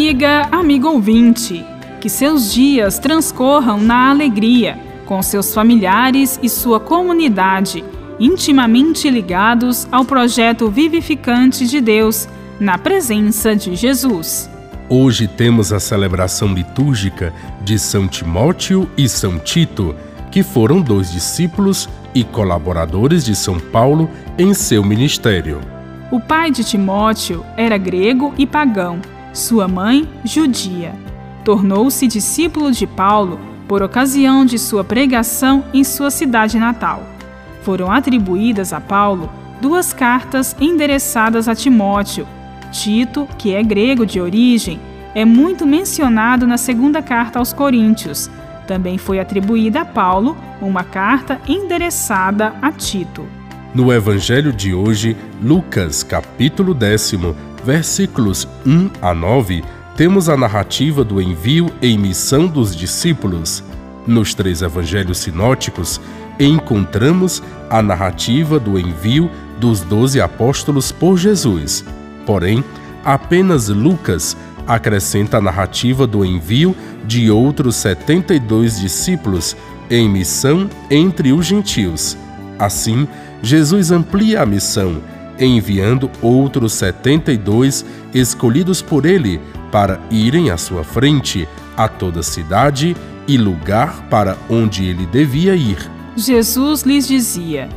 Amiga, amigo ouvinte, que seus dias transcorram na alegria, com seus familiares e sua comunidade, intimamente ligados ao projeto vivificante de Deus, na presença de Jesus. Hoje temos a celebração litúrgica de São Timóteo e São Tito, que foram dois discípulos e colaboradores de São Paulo em seu ministério. O pai de Timóteo era grego e pagão sua mãe, judia. Tornou-se discípulo de Paulo por ocasião de sua pregação em sua cidade natal. Foram atribuídas a Paulo duas cartas endereçadas a Timóteo. Tito, que é grego de origem, é muito mencionado na segunda carta aos Coríntios. Também foi atribuída a Paulo uma carta endereçada a Tito. No evangelho de hoje, Lucas, capítulo décimo, versículos 1 a 9, temos a narrativa do envio e missão dos discípulos. Nos três evangelhos sinóticos, encontramos a narrativa do envio dos doze apóstolos por Jesus. Porém, apenas Lucas acrescenta a narrativa do envio de outros 72 discípulos em missão entre os gentios. Assim, Jesus amplia a missão enviando outros 72 escolhidos por ele para irem à sua frente a toda cidade e lugar para onde ele devia ir. Jesus lhes dizia: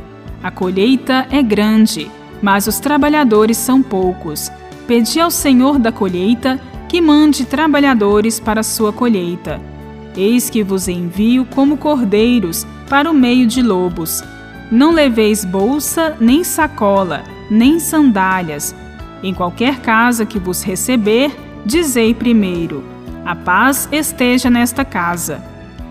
A colheita é grande, mas os trabalhadores são poucos. Pedi ao Senhor da colheita que mande trabalhadores para a sua colheita. Eis que vos envio como cordeiros para o meio de lobos. Não leveis bolsa nem sacola, nem sandálias. Em qualquer casa que vos receber, dizei primeiro: A paz esteja nesta casa.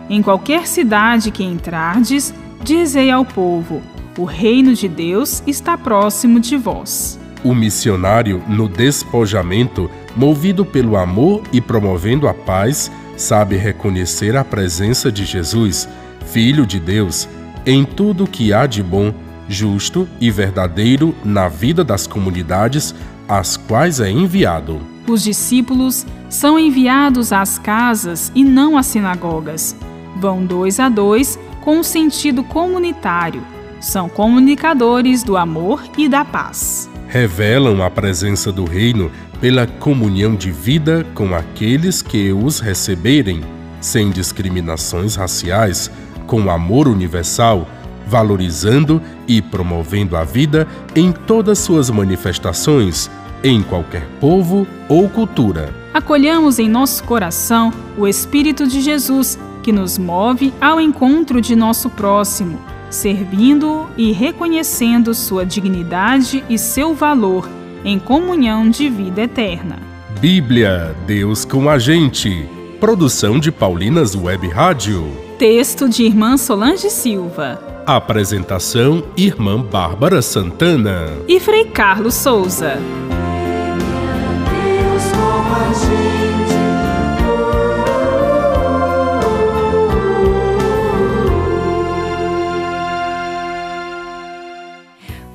Em qualquer cidade que entrardes, dizei ao povo: O reino de Deus está próximo de vós. O missionário, no despojamento, movido pelo amor e promovendo a paz, sabe reconhecer a presença de Jesus, Filho de Deus, em tudo que há de bom, justo e verdadeiro na vida das comunidades às quais é enviado. Os discípulos são enviados às casas e não às sinagogas. Vão dois a dois com um sentido comunitário. São comunicadores do amor e da paz. Revelam a presença do Reino pela comunhão de vida com aqueles que os receberem, sem discriminações raciais com amor universal, valorizando e promovendo a vida em todas suas manifestações, em qualquer povo ou cultura. Acolhamos em nosso coração o Espírito de Jesus, que nos move ao encontro de nosso próximo, servindo e reconhecendo sua dignidade e seu valor em comunhão de vida eterna. Bíblia, Deus com a gente. Produção de Paulinas Web Rádio. Texto de Irmã Solange Silva. Apresentação: Irmã Bárbara Santana e Frei Carlos Souza.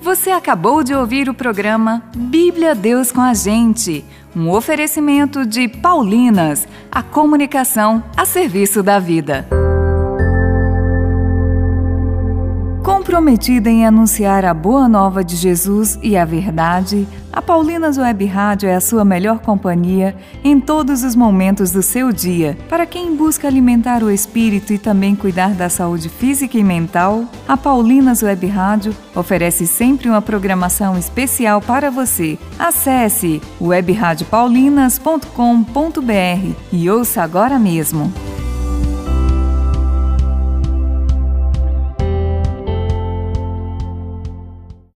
Você acabou de ouvir o programa Bíblia Deus com a Gente, um oferecimento de Paulinas, a comunicação a serviço da vida. Comprometida em anunciar a boa nova de Jesus e a verdade, a Paulinas Web Rádio é a sua melhor companhia em todos os momentos do seu dia. Para quem busca alimentar o espírito e também cuidar da saúde física e mental, a Paulinas Web Rádio oferece sempre uma programação especial para você. Acesse webradiopaulinas.com.br e ouça agora mesmo.